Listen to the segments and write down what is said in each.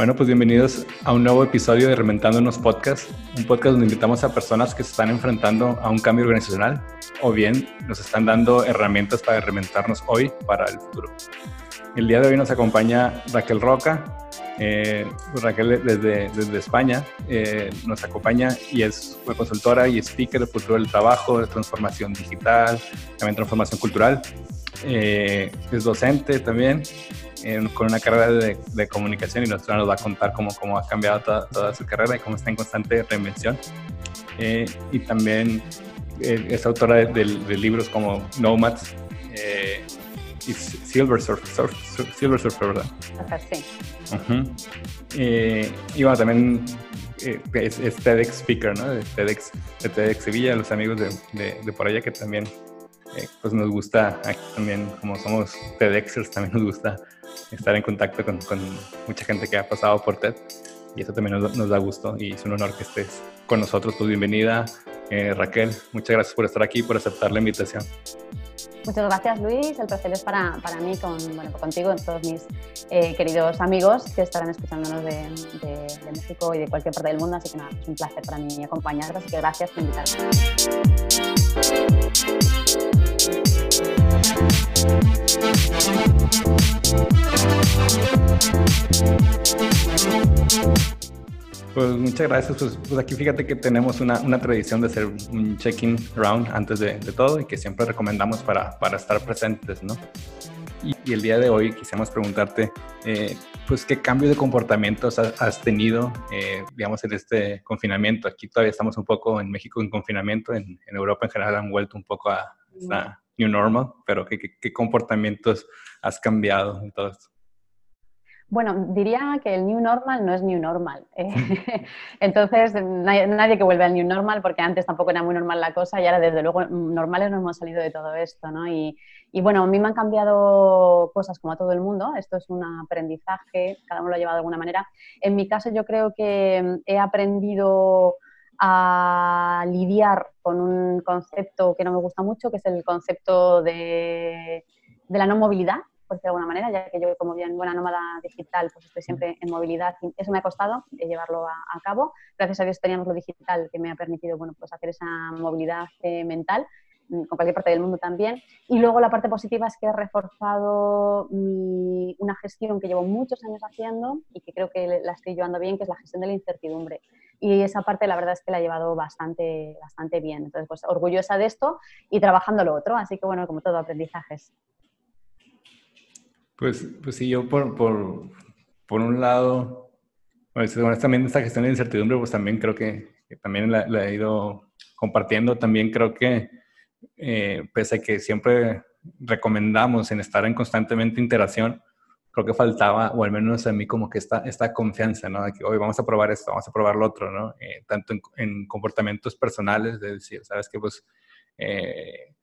Bueno, pues bienvenidos a un nuevo episodio de Reventándonos Podcast, un podcast donde invitamos a personas que se están enfrentando a un cambio organizacional o bien nos están dando herramientas para reventarnos hoy para el futuro. El día de hoy nos acompaña Raquel Roca. Eh, pues Raquel desde, desde España eh, nos acompaña y es consultora y speaker de futuro del trabajo, de transformación digital, también transformación cultural. Eh, es docente también con una carrera de, comunicación y nos va a contar cómo, cómo ha cambiado toda, su carrera y cómo está en constante reinvención. Eh, y también eh, es autora de, libros como Nomads eh, y Silver Surfer, Silver Surfer ¿verdad? Sí. y bueno, también es, es, TEDx Speaker, ¿no? De TEDx, de TEDx Sevilla, los amigos de, de por allá que también pues nos gusta, aquí también como somos TEDxers, también nos gusta estar en contacto con, con, mucha gente que ha pasado por TED y eso también nos, da gusto y es un honor que estés con nosotros. Pues bienvenida, eh, Raquel. Muchas gracias por estar aquí, por aceptar la invitación. Muchas gracias, Luis. El placer es para, para mí, con, bueno, contigo, con todos mis eh, queridos amigos que estarán escuchándonos de, de, México y de cualquier parte del mundo. Así que nada, es un placer para mí acompañarte. Así que gracias por invitarme. Pues muchas gracias. Pues, pues, aquí fíjate que tenemos una, una tradición de hacer un check-in round antes de, de, todo y que siempre recomendamos para, para estar presentes, ¿no? Y, el día de hoy quisiéramos preguntarte, eh, pues, ¿qué cambio de comportamientos has, tenido, eh, digamos, en este confinamiento? Aquí todavía estamos un poco en México en confinamiento, en, en Europa en general han vuelto un poco a esta new normal, pero ¿qué, qué, qué comportamientos has cambiado en todo esto? Bueno, diría que el new normal no es new normal. Eh, entonces, nadie, que vuelve al new normal, porque antes tampoco era muy normal la cosa y ahora, desde luego, normales no hemos salido de todo esto, ¿no? Y, bueno, a mí me han cambiado cosas como a todo el mundo. Esto es un aprendizaje, cada uno lo ha llevado de alguna manera. En mi caso, yo creo que he aprendido a lidiar con un concepto que no me gusta mucho, que es el concepto de, de la no movilidad por de alguna manera, ya que yo como bien buena nómada digital, pues estoy siempre en movilidad y eso me ha costado eh, llevarlo a, cabo. Gracias a Dios teníamos lo digital que me ha permitido, bueno, pues hacer esa movilidad eh, mental mm, con cualquier parte del mundo también. Y luego la parte positiva es que he reforzado una gestión que llevo muchos años haciendo y que creo que la estoy llevando bien, que es la gestión de la incertidumbre. Y esa parte la verdad es que la he llevado bastante, bastante bien. Entonces, pues orgullosa de esto y trabajando lo otro. Así que bueno, como todo, aprendizajes. Pues, pues sí, yo por, por, por un lado, pues, también esta gestión de incertidumbre, pues también creo que, también la, he ido compartiendo. También creo que, eh, pese a que siempre recomendamos en estar en constantemente interacción, creo que faltaba, o al menos a mí, como que esta, esta confianza, ¿no? De que hoy vamos a probar esto, vamos a probar lo otro, ¿no? Eh, tanto en, en, comportamientos personales, de decir, ¿sabes qué? Pues eh,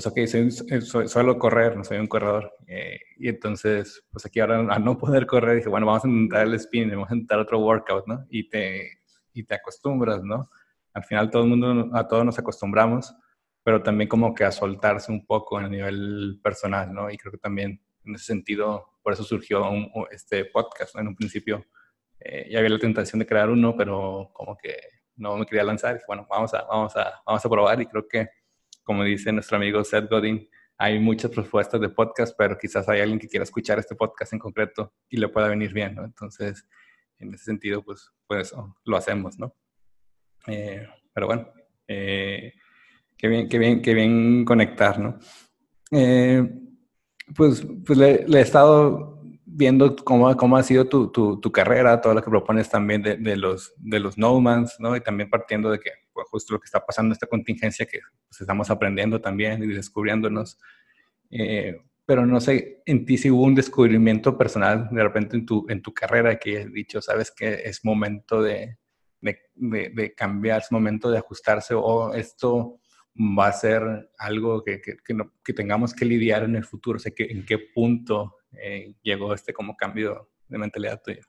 pues ok, soy, suelo correr, no soy un corredor. Eh, y entonces, pues aquí ahora a no poder correr, dije, bueno, vamos a intentar el spin, vamos a intentar otro workout, ¿no? Y te, y te acostumbras, ¿no? Al final todo el mundo, a todos nos acostumbramos, pero también como que a soltarse un poco a nivel personal, ¿no? Y creo que también en ese sentido, por eso surgió este podcast, ¿no? En un principio eh, ya había la tentación de crear uno, pero como que no me quería lanzar. dije, bueno, vamos a, vamos, a, vamos a probar y creo que como dice nuestro amigo Seth Godin, hay muchas propuestas de podcast, pero quizás hay alguien que quiera escuchar este podcast en concreto y le pueda venir bien, ¿no? Entonces, en ese sentido, pues, pues lo hacemos, ¿no? Eh, pero bueno, eh, qué bien, qué bien, qué bien conectar, ¿no? Eh, pues, pues le, he estado viendo cómo, cómo ha sido tu, tu, tu, carrera, todo lo que propones también de, los, de los nomads, ¿no? Y también partiendo de que justo lo que está pasando, esta contingencia que pues, estamos aprendiendo también y descubriéndonos. Eh, pero no sé, en ti si hubo un descubrimiento personal de repente en tu, en tu carrera que has dicho, sabes que es momento de, de, de, cambiar, es momento de ajustarse o esto va a ser algo que, que, que, tengamos que lidiar en el futuro, o que, en qué punto eh, llegó este como cambio mentalidad tuya?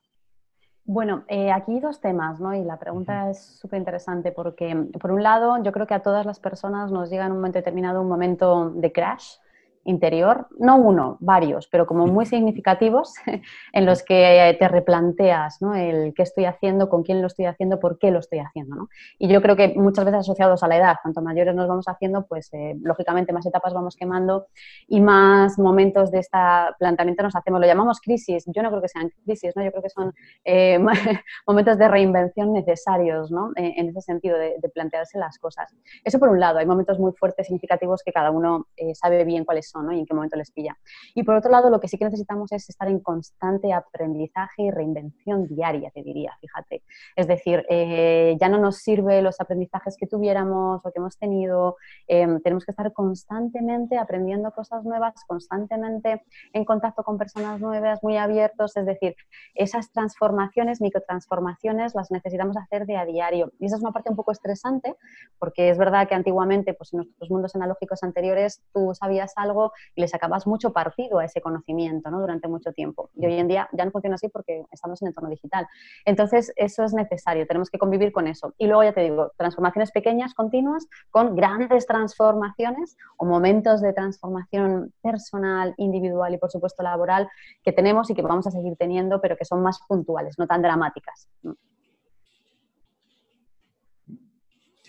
Bueno, eh, aquí dos temas, ¿no? Y la pregunta es súper interesante porque, por un lado, yo creo que a todas las personas nos llega en un momento determinado un momento de crash, interior, no uno, varios, pero como muy significativos, en los que te replanteas ¿no? el qué estoy haciendo, con quién lo estoy haciendo, por qué lo estoy haciendo. ¿no? Y yo creo que muchas veces asociados a la edad, cuanto mayores nos vamos haciendo, pues eh, lógicamente más etapas vamos quemando y más momentos de este planteamiento nos hacemos. Lo llamamos crisis, yo no creo que sean crisis, ¿no? yo creo que son eh, momentos de reinvención necesarios ¿no? Eh, en ese sentido, de, de, plantearse las cosas. Eso por un lado, hay momentos muy fuertes, significativos que cada uno sabe bien cuáles y en qué momento les pilla. Y por otro lado, lo que sí que necesitamos es estar en constante aprendizaje y reinvención diaria, te diría, fíjate. Es decir, eh, ya no nos sirve los aprendizajes que tuviéramos o que hemos tenido, em, tenemos que estar constantemente aprendiendo cosas nuevas, constantemente en contacto con personas nuevas, muy abiertos, es decir, esas transformaciones, microtransformaciones, las necesitamos hacer de a diario. Y esa es una parte un poco estresante, porque es verdad que antiguamente, pues en nuestros mundos analógicos anteriores, tú sabías algo, y le sacabas mucho partido a ese conocimiento ¿no? durante mucho tiempo. Y hoy en día ya no funciona así porque estamos en entorno digital. Entonces, eso es necesario, tenemos que convivir con eso. Y luego, ya te digo, transformaciones pequeñas, continuas, con grandes transformaciones o momentos de transformación personal, individual y, por supuesto, laboral que tenemos y que vamos a seguir teniendo, pero que son más puntuales, no tan dramáticas.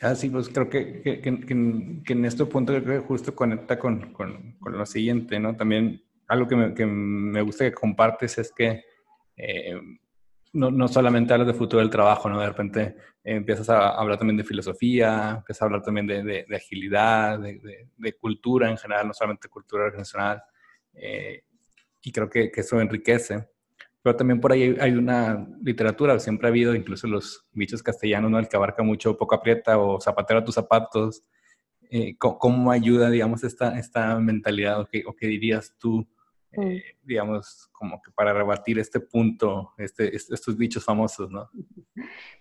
Ah, sí, pues creo que, que, en este punto creo que justo conecta con, con, con, lo siguiente, ¿no? También algo que me, me gusta que compartes es que eh, no, no, solamente hablas de futuro del trabajo, ¿no? De repente eh, empiezas a hablar también de filosofía, empiezas a hablar también de, de, agilidad, de, de, cultura en general, no solamente cultura organizacional. Eh, y creo que, que eso enriquece. Pero también por ahí hay una literatura, siempre ha habido incluso los bichos castellanos, ¿no? El que abarca mucho poco aprieta o zapatero a tus zapatos. Eh, ¿cómo, ayuda, digamos, esta, esta mentalidad o qué, o qué dirías tú. Eh, digamos, como que para rebatir este punto, este, estos dichos famosos, ¿no?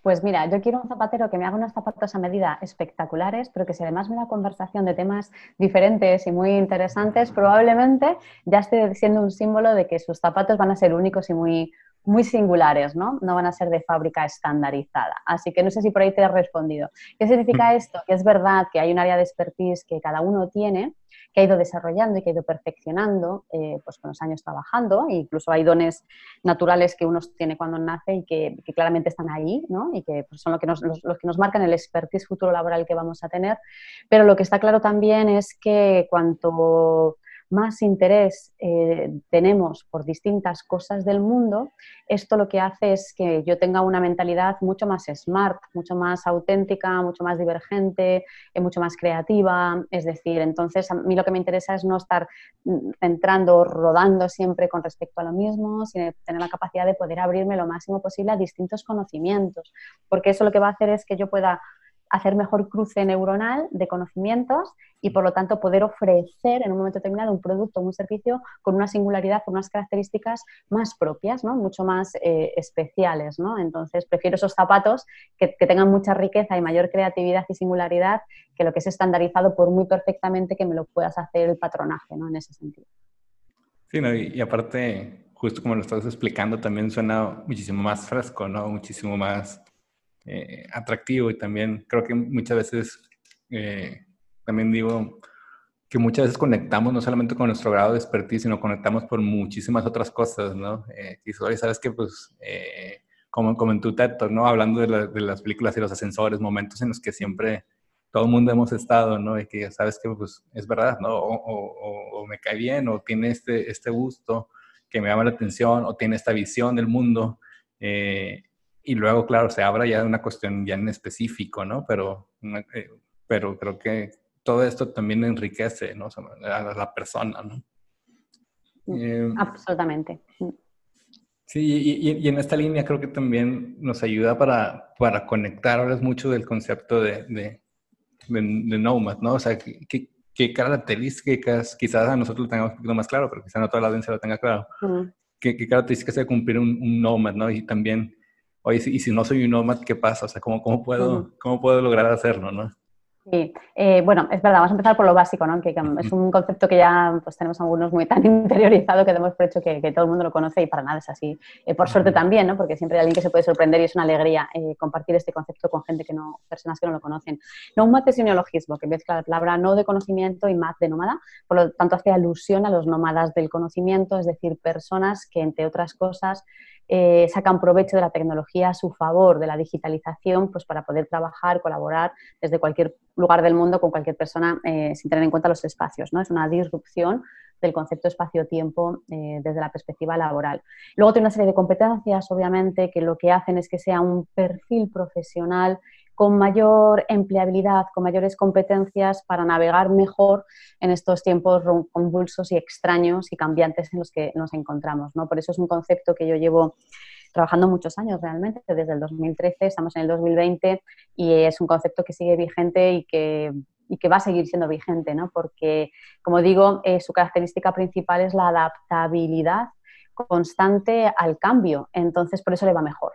Pues mira, yo quiero un zapatero que me haga unos zapatos a medida espectaculares, pero que si además me da conversación de temas diferentes y muy interesantes, probablemente ya esté siendo un símbolo de que sus zapatos van a ser únicos y muy, muy singulares, ¿no? No van a ser de fábrica estandarizada. Así que no sé si por ahí te he respondido. ¿Qué significa mm. esto? Que es verdad que hay un área de expertise que cada uno tiene, que ha ido desarrollando y que ha ido perfeccionando eh, pues con los años trabajando. E incluso hay dones naturales que uno tiene cuando nace y que, claramente están ahí, ¿no? Y que pues, son lo que nos, los, los que nos marcan el expertise futuro laboral que vamos a tener. Pero lo que está claro también es que cuanto más interés eh, tenemos por distintas cosas del mundo, esto lo que hace es que yo tenga una mentalidad mucho más smart, mucho más auténtica, mucho más divergente, eh, mucho más creativa. Es decir, entonces a mí lo que me interesa es no estar mm, centrando, rodando siempre con respecto a lo mismo, sino tener la capacidad de poder abrirme lo máximo posible a distintos conocimientos, porque eso lo que va a hacer es que yo pueda hacer mejor cruce neuronal de conocimientos y por lo tanto poder ofrecer en un momento determinado un producto o un servicio con una singularidad, con unas características más propias, ¿no? mucho más eh, especiales. ¿no? Entonces prefiero esos zapatos que, tengan mucha riqueza y mayor creatividad y singularidad que lo que es estandarizado por muy perfectamente que me lo puedas hacer el patronaje ¿no? en ese sentido. Sí, y, y aparte, justo como lo estás explicando, también suena muchísimo más fresco, ¿no? muchísimo más eh, atractivo y también creo que muchas veces, eh, también digo, que muchas veces conectamos no solamente con nuestro grado de expertise, sino conectamos por muchísimas otras cosas, ¿no? Eh, y sabes que, pues, como, como en tu TED ¿no? Hablando de, de, las películas y los ascensores, momentos en los que siempre todo el mundo hemos estado, ¿no? Y que sabes que, pues, es verdad, ¿no? O, o, o, me cae bien, o tiene este, este gusto que me llama la atención, o tiene esta visión del mundo. Eh, y luego, claro, se abra ya una cuestión ya en específico, ¿no? Pero, eh, pero creo que todo esto también enriquece, ¿no? A la persona, ¿no? Eh, absolutamente. Mm. Sí, y, y, en esta línea creo que también nos ayuda para, para conectar, ahora es mucho del concepto de, de, de, Nomad, ¿no? O sea, ¿qué, qué, características, quizás a nosotros lo tengamos un poquito más claro, pero quizás no toda la audiencia lo tenga claro. ¿qué, ¿qué, características de cumplir un, un Nomad, ¿no? Y también oye, y si no soy un nómada, ¿qué pasa? O sea, ¿cómo, cómo, puedo, ¿cómo puedo lograr hacerlo, no? Sí, eh, bueno, es verdad, vamos a empezar por lo básico, ¿no? que, es un concepto que ya pues, tenemos algunos muy tan interiorizado que damos por hecho que, todo el mundo lo conoce y para nada es así. Eh, por suerte también, ¿no? porque siempre hay alguien que se puede sorprender y es una alegría eh, compartir este concepto con gente que no, personas que no lo conocen. Nomad es un neologismo que mezcla la palabra no de conocimiento y más de nómada, por lo tanto hace alusión a los nómadas del conocimiento, es decir, personas que entre otras cosas eh, sacan provecho de la tecnología a su favor, de la digitalización, pues para poder trabajar, colaborar desde cualquier lugar del mundo con cualquier persona eh, sin tener en cuenta los espacios. ¿no? Es una disrupción del concepto espacio-tiempo eh, desde la perspectiva laboral. Luego tiene una serie de competencias, obviamente, que lo que hacen es que sea un perfil profesional con mayor empleabilidad, con mayores competencias para navegar mejor en estos tiempos convulsos y extraños y cambiantes en los que nos encontramos. ¿no? Por eso es un concepto que yo llevo trabajando muchos años realmente, desde el 2013, estamos en el 2020 y es un concepto que sigue vigente y que, y que va a seguir siendo vigente, ¿no? porque, como digo, eh, su característica principal es la adaptabilidad constante al cambio, entonces por eso le va mejor.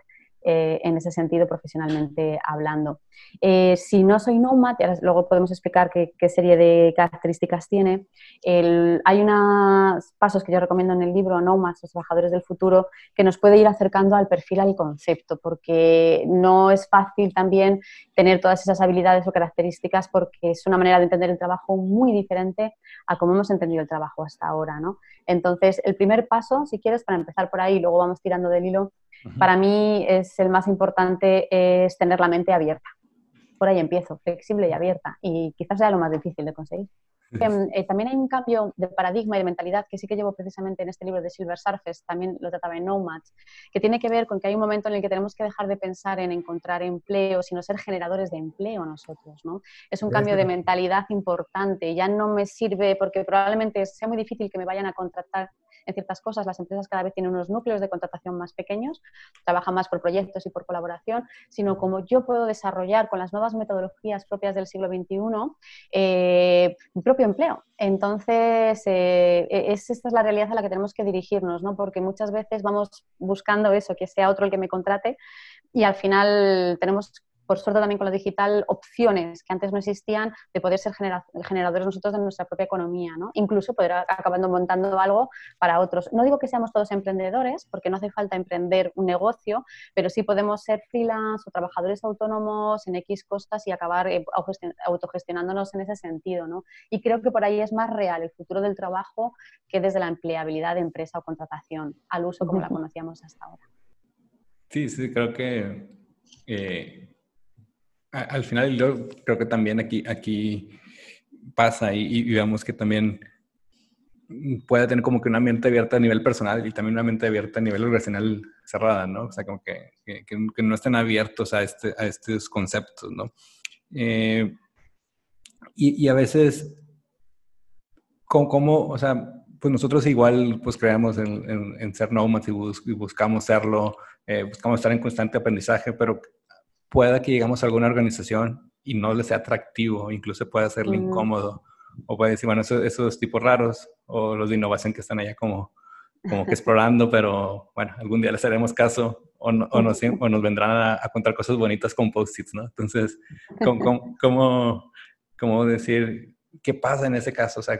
Eh, en ese sentido profesionalmente hablando. Eh, si no soy nomad, luego podemos explicar qué, serie de características tiene. hay unos pasos que yo recomiendo en el libro, Nomads, los trabajadores del futuro, que nos puede ir acercando al perfil, al concepto, porque no es fácil también tener todas esas habilidades o características porque es una manera de entender el trabajo muy diferente a cómo hemos entendido el trabajo hasta ahora. ¿no? Entonces, el primer paso, si quieres, para empezar por ahí, luego vamos tirando del hilo, para mí es el más importante es tener la mente abierta. Por ahí empiezo, flexible y abierta. Y quizás sea lo más difícil de conseguir. Em, eh, también hay un cambio de paradigma y de mentalidad que sí que llevo precisamente en este libro de Silver Surface, también lo trataba en Nomads, que tiene que ver con que hay un momento en el que tenemos que dejar de pensar en encontrar empleo, sino ser generadores de empleo nosotros. ¿no? Es un cambio de mentalidad importante. Ya no me sirve porque probablemente sea muy difícil que me vayan a contratar en ciertas cosas. Las empresas cada vez tienen unos núcleos de contratación más pequeños, trabajan más por proyectos y por colaboración, sino como yo puedo desarrollar con las nuevas metodologías propias del siglo XXI eh, mi propio empleo. Entonces, eh, es, esta es la realidad a la que tenemos que dirigirnos, ¿no? porque muchas veces vamos buscando eso, que sea otro el que me contrate y al final tenemos por suerte también con lo digital, opciones que antes no existían de poder ser generadores nosotros de nuestra propia economía, ¿no? Incluso poder acabando montando algo para otros. No digo que seamos todos emprendedores, porque no hace falta emprender un negocio, pero sí podemos ser freelance o trabajadores autónomos en X costas y acabar eh, autogestionándonos en ese sentido, ¿no? Y creo que por ahí es más real el futuro del trabajo que desde la empleabilidad de empresa o contratación al uso como la conocíamos hasta ahora. Sí, sí, creo que eh, al final yo creo que también aquí, aquí pasa y, vemos que también puede tener como que una mente abierta a nivel personal y también una mente abierta a nivel organizacional cerrada, ¿no? O sea, como que, que, no estén abiertos a, este, a estos conceptos, ¿no? Eh, y, y, a veces, como, o sea, pues nosotros igual pues creemos en, en, ser nómadas y, buscamos serlo, eh, buscamos estar en constante aprendizaje, pero pueda que llegamos a alguna organización y no le sea atractivo, incluso pueda serle incómodo, o puede decir, bueno, esos, tipos raros, o los de innovación que están allá como, como que explorando, pero bueno, algún día les haremos caso, o, o, nos, o nos, vendrán a, contar cosas bonitas con post-its, ¿no? Entonces, ¿cómo, cómo, cómo, decir qué pasa en ese caso? O sea,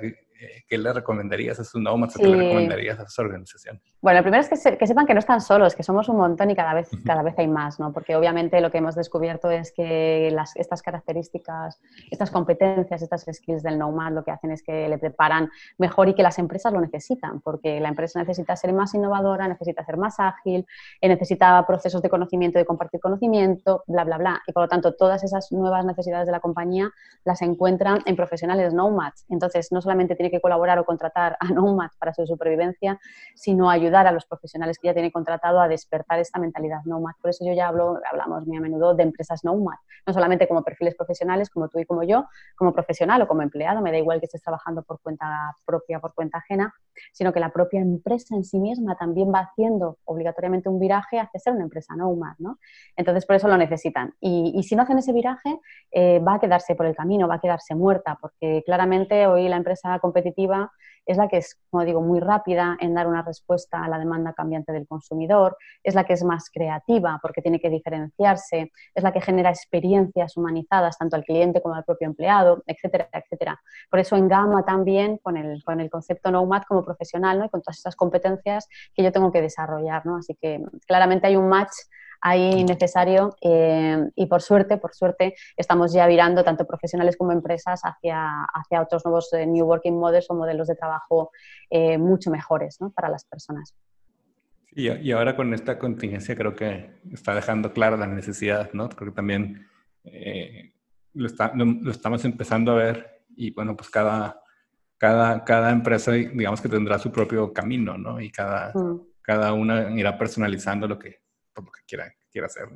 ¿qué le recomendarías a sus nómadas? ¿Qué le recomendarías a sus organizaciones? Bueno, lo primero es que, sepan que no están solos, que somos un montón y cada vez, cada vez hay más, ¿no? Porque obviamente lo que hemos descubierto es que las, estas características, estas competencias, estas skills del nomad lo que hacen es que le preparan mejor y que las empresas lo necesitan, porque la empresa necesita ser más innovadora, necesita ser más ágil, eh, necesita procesos de conocimiento, de compartir conocimiento, bla, bla, bla. Y por lo tanto, todas esas nuevas necesidades de la compañía las encuentran en profesionales nomads. Entonces, no solamente tiene que colaborar o contratar a nomads para su supervivencia, sino ayudar a los profesionales que ya tiene contratado a despertar esta mentalidad nomad. Por eso yo ya hablo, hablamos muy a menudo de empresas nomad, no solamente como perfiles profesionales, como tú y como yo, como profesional o como empleado, me da igual que estés trabajando por cuenta propia, por cuenta ajena, sino que la propia empresa en sí misma también va haciendo obligatoriamente un viraje hacia ser una empresa nomad, ¿no? Entonces, por eso lo necesitan. Y, si no hacen ese viraje, eh, va a quedarse por el camino, va a quedarse muerta, porque claramente hoy la empresa competitiva es la que es, como digo, muy rápida en dar una respuesta a la demanda cambiante del consumidor, es la que es más creativa porque tiene que diferenciarse, es la que genera experiencias humanizadas tanto al cliente como al propio empleado, etcétera, etcétera. Por eso en Gama también con el, con el concepto Nomad como profesional ¿no? y con todas esas competencias que yo tengo que desarrollar. ¿no? Así que claramente hay un match ahí necesario eh, y por suerte, por suerte, estamos ya virando tanto profesionales como empresas hacia, hacia otros nuevos eh, New Working Models o modelos de trabajo eh, mucho mejores para las personas. Y, y, ahora con esta contingencia creo que está dejando clara la necesidad, ¿no? Creo que también lo, está, lo, estamos empezando a ver y bueno, pues cada, cada, cada empresa digamos que tendrá su propio camino, ¿no? Y cada, mm. cada una irá personalizando lo que, lo que quiera, quiera hacer.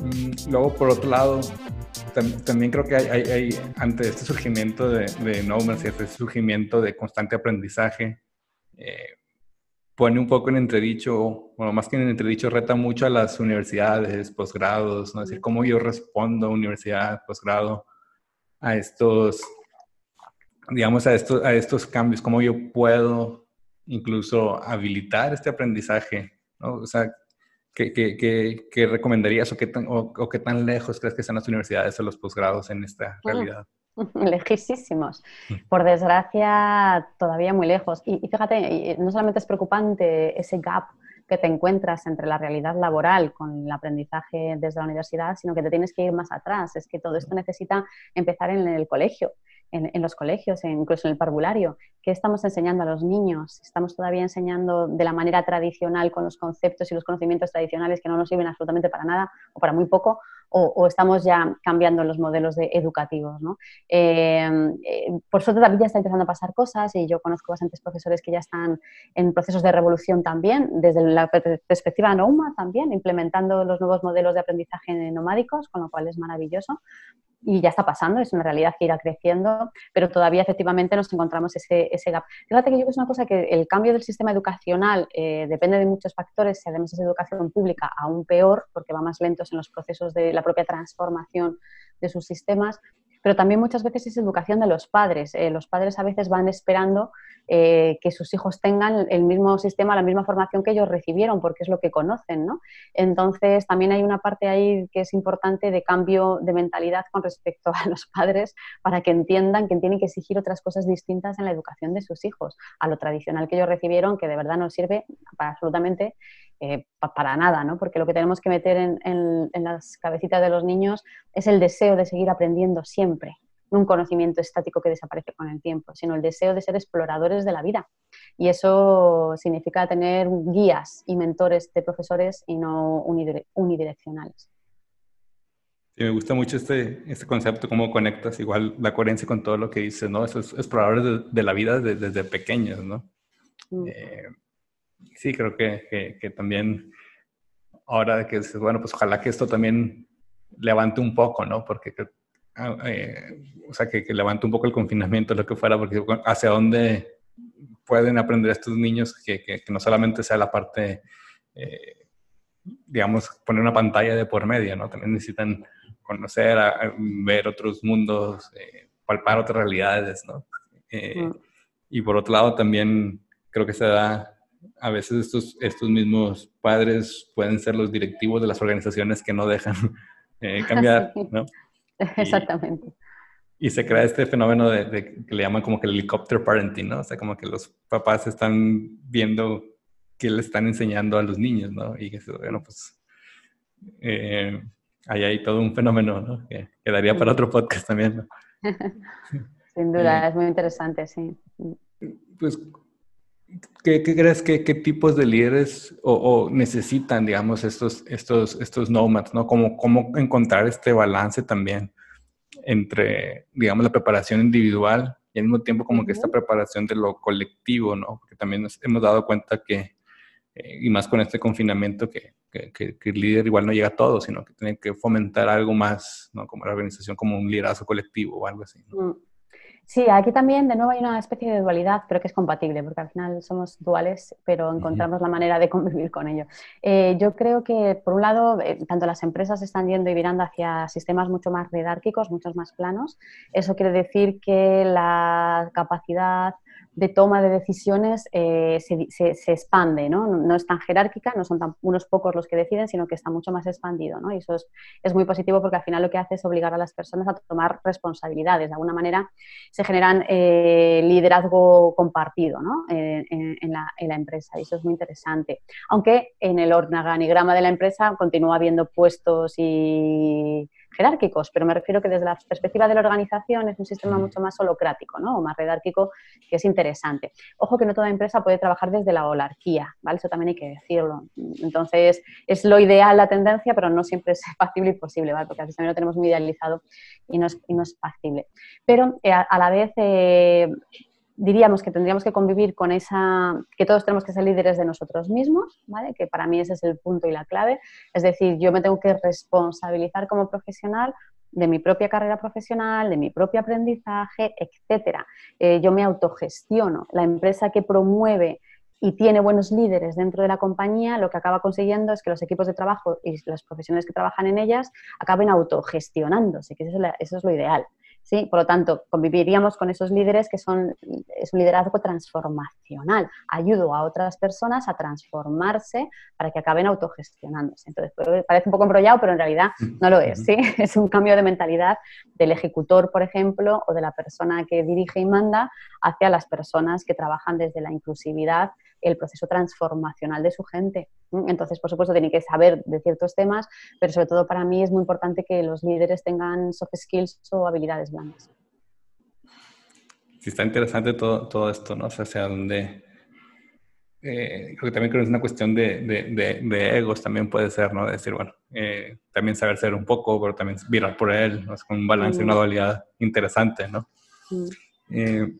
Mm, luego, por otro lado, también creo que hay, ante este surgimiento de, de No y este surgimiento de constante aprendizaje, eh, pone un poco en entredicho, bueno, más que en entredicho, reta mucho a las universidades, posgrados, ¿no? Es decir, cómo yo respondo a universidad, posgrado, a estos, digamos, a estos, a estos cambios, cómo yo puedo incluso habilitar este aprendizaje, ¿no? O sea, ¿qué, qué, qué, recomendarías o qué, tan, o, qué tan lejos crees que están las universidades o los posgrados en esta realidad? Lejísimos. Mm. Por desgracia, todavía muy lejos. Y, y, fíjate, no solamente es preocupante ese gap que te encuentras entre la realidad laboral con el aprendizaje desde la universidad, sino que te tienes que ir más atrás. Es que todo esto necesita empezar en el colegio en, los colegios, incluso en el parvulario. ¿Qué estamos enseñando a los niños? ¿Estamos todavía enseñando de la manera tradicional con los conceptos y los conocimientos tradicionales que no nos sirven absolutamente para nada o para muy poco? ¿O, estamos ya cambiando los modelos educativos? Eh, eh, por suerte también ya está empezando a pasar cosas y yo conozco bastantes profesores que ya están en procesos de revolución también, desde la perspectiva NOMA también, implementando los nuevos modelos de aprendizaje nomádicos, con lo cual es maravilloso y ya está pasando, es una realidad que irá creciendo, pero todavía efectivamente nos encontramos ese, ese gap. Fíjate que yo creo que es una cosa que el cambio del sistema educacional eh, depende de muchos factores, y además es educación pública aún peor, porque va más lentos en los procesos de la propia transformación de sus sistemas, pero también muchas veces es educación de los padres. Eh, los padres a veces van esperando eh, que sus hijos tengan el mismo sistema, la misma formación que ellos recibieron, porque es lo que conocen, ¿no? Entonces, también hay una parte ahí que es importante de cambio de mentalidad con respecto a los padres para que entiendan que tienen que exigir otras cosas distintas en la educación de sus hijos, a lo tradicional que ellos recibieron, que de verdad no sirve para absolutamente eh, para nada, ¿no? Porque lo que tenemos que meter en, las cabecitas de los niños es el deseo de seguir aprendiendo siempre, no un conocimiento estático que desaparece con el tiempo, sino el deseo de ser exploradores de la vida. Y eso significa tener guías y mentores de profesores y no unidireccionales. Sí, me gusta mucho este, este concepto, cómo conectas igual la coherencia con todo lo que dices, ¿no? Esos exploradores de, la vida desde, pequeños, ¿no? Mm. Eh, sí, creo que, que, también ahora que dices, bueno, pues ojalá que esto también levante un poco, ¿no? Porque, ah, eh, o sea, que, levante un poco el confinamiento, lo que fuera, porque hacia dónde pueden aprender estos niños que, que no solamente sea la parte, eh, digamos, poner una pantalla de por medio, ¿no? También necesitan conocer, ver otros mundos, eh, palpar otras realidades, ¿no? Y por otro lado, también creo que se da a veces estos, estos mismos padres pueden ser los directivos de las organizaciones que no dejan eh, cambiar, ¿no? Exactamente. Y, se crea este fenómeno de, que le llaman como que el helicopter parenting, ¿no? O sea, como que los papás están viendo qué le están enseñando a los niños, ¿no? Y que, bueno, pues eh, ahí hay todo un fenómeno, ¿no? Que quedaría para otro podcast también, ¿no? Sin duda, eh, es muy interesante, sí. Pues ¿Qué, crees que qué tipos de líderes o, necesitan, digamos, estos, estos, estos nomads, ¿no? ¿Cómo, ¿Cómo encontrar este balance también entre, digamos, la preparación individual y al mismo tiempo como que esta preparación de lo colectivo, ¿no? Porque también nos hemos dado cuenta que, eh, y más con este confinamiento, que, que, el líder igual no llega a todo, sino que tiene que fomentar algo más, ¿no? Como la organización, como un liderazgo colectivo o algo así, ¿no? Mm. Sí, aquí también de nuevo hay una especie de dualidad, pero que es compatible, porque al final somos duales, pero encontramos la manera de convivir con ello. Eh, yo creo que, por un lado, eh, tanto las empresas están yendo y virando hacia sistemas mucho más redárquicos, muchos más planos. Eso quiere decir que la capacidad de toma de decisiones eh, se, expande, ¿no? ¿no? es tan jerárquica, no son tan unos pocos los que deciden, sino que está mucho más expandido, ¿no? Y eso es, muy positivo porque al final lo que hace es obligar a las personas a tomar responsabilidades. De alguna manera se generan eh, liderazgo compartido, ¿no? en, la, en, la, empresa y eso es muy interesante. Aunque en el organigrama de la empresa continúa habiendo puestos y jerárquicos, pero me refiero que desde la perspectiva de la organización es un sistema mucho más holocrático, ¿no? O más redárquico, que es interesante. Ojo que no toda empresa puede trabajar desde la holarquía, ¿vale? Eso también hay que decirlo. Entonces, es lo ideal la tendencia, pero no siempre es factible y posible, ¿vale? Porque a veces también lo tenemos muy idealizado y no es, y no es factible. Pero eh, a, la vez... Eh, diríamos que tendríamos que convivir con esa, que todos tenemos que ser líderes de nosotros mismos, ¿vale? Que para mí ese es el punto y la clave. Es decir, yo me tengo que responsabilizar como profesional de mi propia carrera profesional, de mi propio aprendizaje, etcétera. Eh, yo me autogestiono. La empresa que promueve y tiene buenos líderes dentro de la compañía, lo que acaba consiguiendo es que los equipos de trabajo y los profesionales que trabajan en ellas acaben autogestionándose, que eso es lo ideal. ¿Sí? Por lo tanto, conviviríamos con esos líderes que son, es un liderazgo transformacional. Ayudo a otras personas a transformarse para que acaben autogestionándose. Entonces, pues, parece un poco embrollado, pero en realidad no lo es, ¿sí? Es un cambio de mentalidad del ejecutor, por ejemplo, o de la persona que dirige y manda hacia las personas que trabajan desde la inclusividad el proceso transformacional de su gente. Entonces, por supuesto, tienen que saber de ciertos temas, pero sobre todo para mí es muy importante que los líderes tengan soft skills o habilidades blandas. Sí, está interesante todo, todo esto, ¿no? O sea, hacia dónde... Eh, creo que también creo que es una cuestión de, de, egos, también puede ser, ¿no? De decir, bueno, eh, también saber ser un poco, pero también virar por él, ¿no? Es un balance, y una dualidad interesante, ¿no? Eh,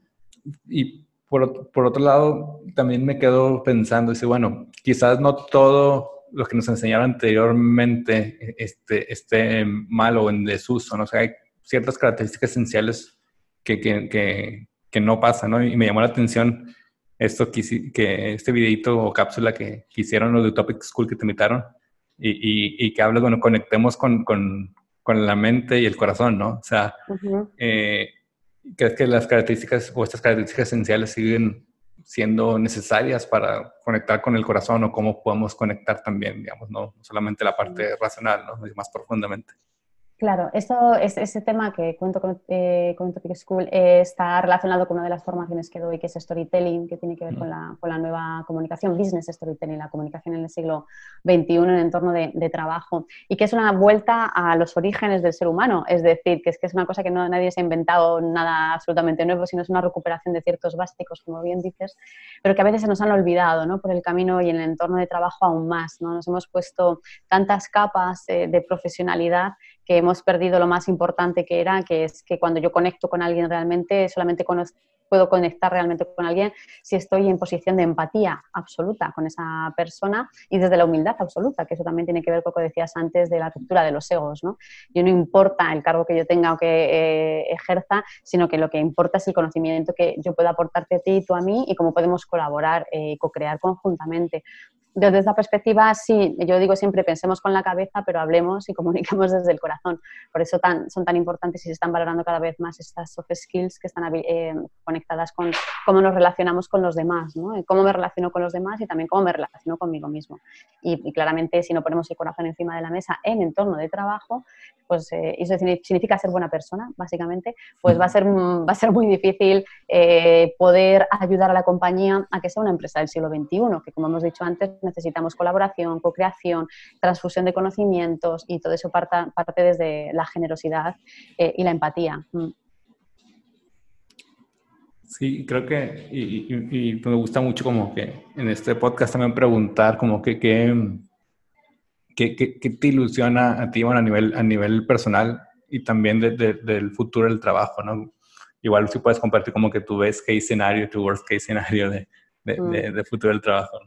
y por, otro lado, también me quedo pensando, dice, bueno, quizás no todo lo que nos enseñaron anteriormente este, esté mal o en desuso, ¿no? O sea, hay ciertas características esenciales que, que, que, no pasan, ¿no? Y me llamó la atención esto que, que este videito o cápsula que, hicieron los de Topic School que te invitaron y, y, y que habla, bueno, conectemos con, con, con, la mente y el corazón, ¿no? O sea, ¿Crees que las características o estas características esenciales siguen siendo necesarias para conectar con el corazón o cómo podemos conectar también, digamos, no solamente la parte racional, ¿no? más profundamente? Claro, eso es ese tema que cuento con, eh, con Topic School eh, está relacionado con una de las formaciones que doy, que es storytelling, que tiene que ver con, la, con, la, nueva comunicación, business storytelling, la comunicación en el siglo XXI en el entorno de, de, trabajo, y que es una vuelta a los orígenes del ser humano, es decir, que es que es una cosa que no, nadie se ha inventado nada absolutamente nuevo, sino es una recuperación de ciertos básicos, como bien dices, pero que a veces se nos han olvidado ¿no? por el camino y en el entorno de trabajo aún más. ¿no? Nos hemos puesto tantas capas eh, de profesionalidad que hemos perdido lo más importante que era, que es que cuando yo conecto con alguien realmente, solamente puedo conectar realmente con alguien si estoy en posición de empatía absoluta con esa persona y desde la humildad absoluta, que eso también tiene que ver con lo que decías antes de la ruptura de los egos. ¿no? Yo no importa el cargo que yo tenga o que eh, ejerza, sino que lo que importa es el conocimiento que yo pueda aportarte a ti y tú a mí y cómo podemos colaborar y co-crear conjuntamente desde esa perspectiva, sí, yo digo siempre pensemos con la cabeza, pero hablemos y comuniquemos desde el corazón. Por eso tan, son tan importantes y se están valorando cada vez más estas soft skills que están eh, conectadas con cómo nos relacionamos con los demás, ¿no? cómo me relaciono con los demás y también cómo me relaciono conmigo mismo. Y, claramente, si no ponemos el corazón encima de la mesa en entorno de trabajo, pues eh, eso significa ser buena persona, básicamente, pues va a ser, va a ser muy difícil eh, poder ayudar a la compañía a que sea una empresa del siglo XXI, que como hemos dicho antes, necesitamos colaboración, co-creación, transfusión de conocimientos y todo eso parte desde la generosidad eh, y la empatía. Mm. Sí, creo que, y, me gusta mucho como que en este podcast también preguntar como que, ¿Qué, te ilusiona a ti a, nivel, a nivel personal y también del futuro del trabajo? ¿no? Igual si puedes compartir como que tú ves qué escenario, tu worst case escenario de, de, mm. de, futuro del trabajo.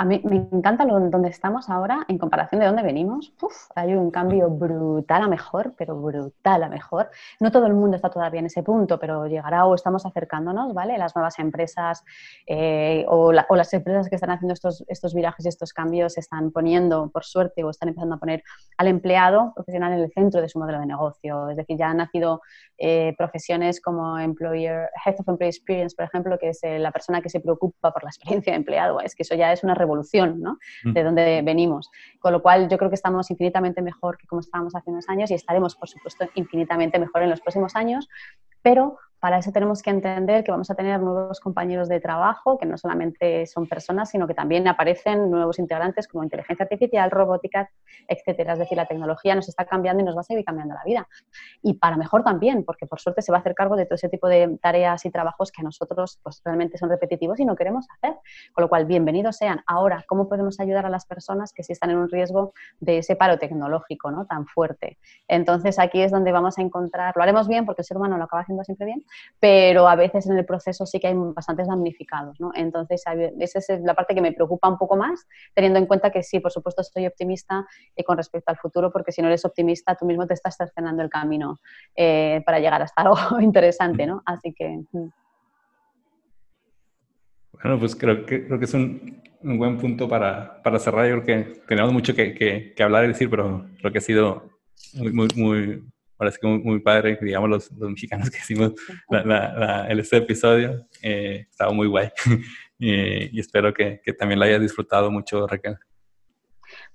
A mí me encanta lo, donde estamos ahora en comparación de dónde venimos. hay un cambio brutal a mejor, pero brutal a mejor. No todo el mundo está todavía en ese punto, pero llegará o estamos acercándonos, ¿vale? Las nuevas empresas eh, o, las empresas que están haciendo estos, estos virajes y estos cambios están poniendo, por suerte, o están empezando a poner al empleado profesional en el centro de su modelo de negocio. Es decir, ya han nacido eh, profesiones como employer, Head of Employee Experience, por ejemplo, que es eh, la persona que se preocupa por la experiencia de empleado. Es que eso ya es una revolución ¿no? Mm. de donde venimos. Con lo cual yo creo que estamos infinitamente mejor que como estábamos hace unos años y estaremos, por supuesto, infinitamente mejor en los próximos años, pero para eso tenemos que entender que vamos a tener nuevos compañeros de trabajo, que no solamente son personas, sino que también aparecen nuevos integrantes como inteligencia artificial, robótica, etcétera. Es decir, la tecnología nos está cambiando y nos va a seguir cambiando la vida. Y para mejor también, porque por suerte se va a hacer cargo de todo ese tipo de tareas y trabajos que a nosotros pues, realmente son repetitivos y no queremos hacer. Con lo cual, bienvenidos sean. Ahora, ¿cómo podemos ayudar a las personas que sí están en un riesgo de ese paro tecnológico ¿no? tan fuerte? Entonces, aquí es donde vamos a encontrar, lo haremos bien porque el ser humano lo acaba haciendo siempre bien, pero a veces en el proceso sí que hay bastantes damnificados, ¿no? Entonces, esa es la parte que me preocupa un poco más, teniendo en cuenta que sí, por supuesto, estoy optimista eh, con respecto al futuro, porque si no eres optimista, tú mismo te estás cercenando el camino eh, para llegar hasta algo interesante, ¿no? Así que... Mm. Bueno, pues creo que, creo que es un, un buen punto para, para, cerrar. Yo creo que tenemos mucho que, que, hablar y decir, pero creo que ha sido muy, muy ahora sí que muy, padre, digamos, los, mexicanos que hicimos el, este episodio. Eh, estaba muy guay. y espero que, también lo hayas disfrutado mucho, Raquel.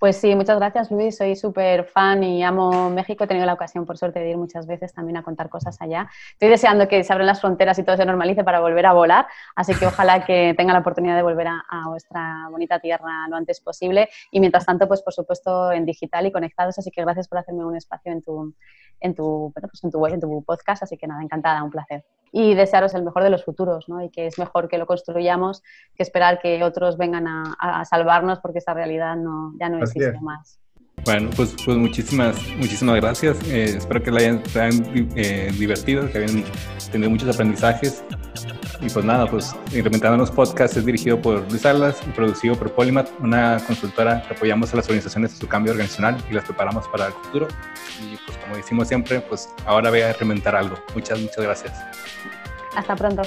Pues sí, muchas gracias Luis, soy súper fan y amo México, he tenido la ocasión por suerte de ir muchas veces también a contar cosas allá. Estoy deseando que se abran las fronteras y todo se normalice para volver a volar, así que ojalá que tenga la oportunidad de volver a, a vuestra bonita tierra lo antes posible. Y mientras tanto, pues por supuesto en digital y conectados, así que gracias por hacerme un espacio en tu, en tu, pues en tu web, en tu podcast, así que nada, encantada, un placer y desearos el mejor de los futuros, ¿no? Y que es mejor que lo construyamos que esperar que otros vengan a, salvarnos porque esta realidad no, ya no existe más. Bueno, pues, pues muchísimas, muchísimas gracias. Eh, espero que la hayan, eh, divertido, que hayan tenido muchos aprendizajes. Y pues nada, pues Implementando los Podcasts es dirigido por Luis Salas y producido por Polymath, una consultora que apoyamos a las organizaciones en su cambio organizacional y las preparamos para el futuro. Y pues como decimos siempre, pues ahora voy a implementar algo. Muchas, muchas gracias. Hasta pronto.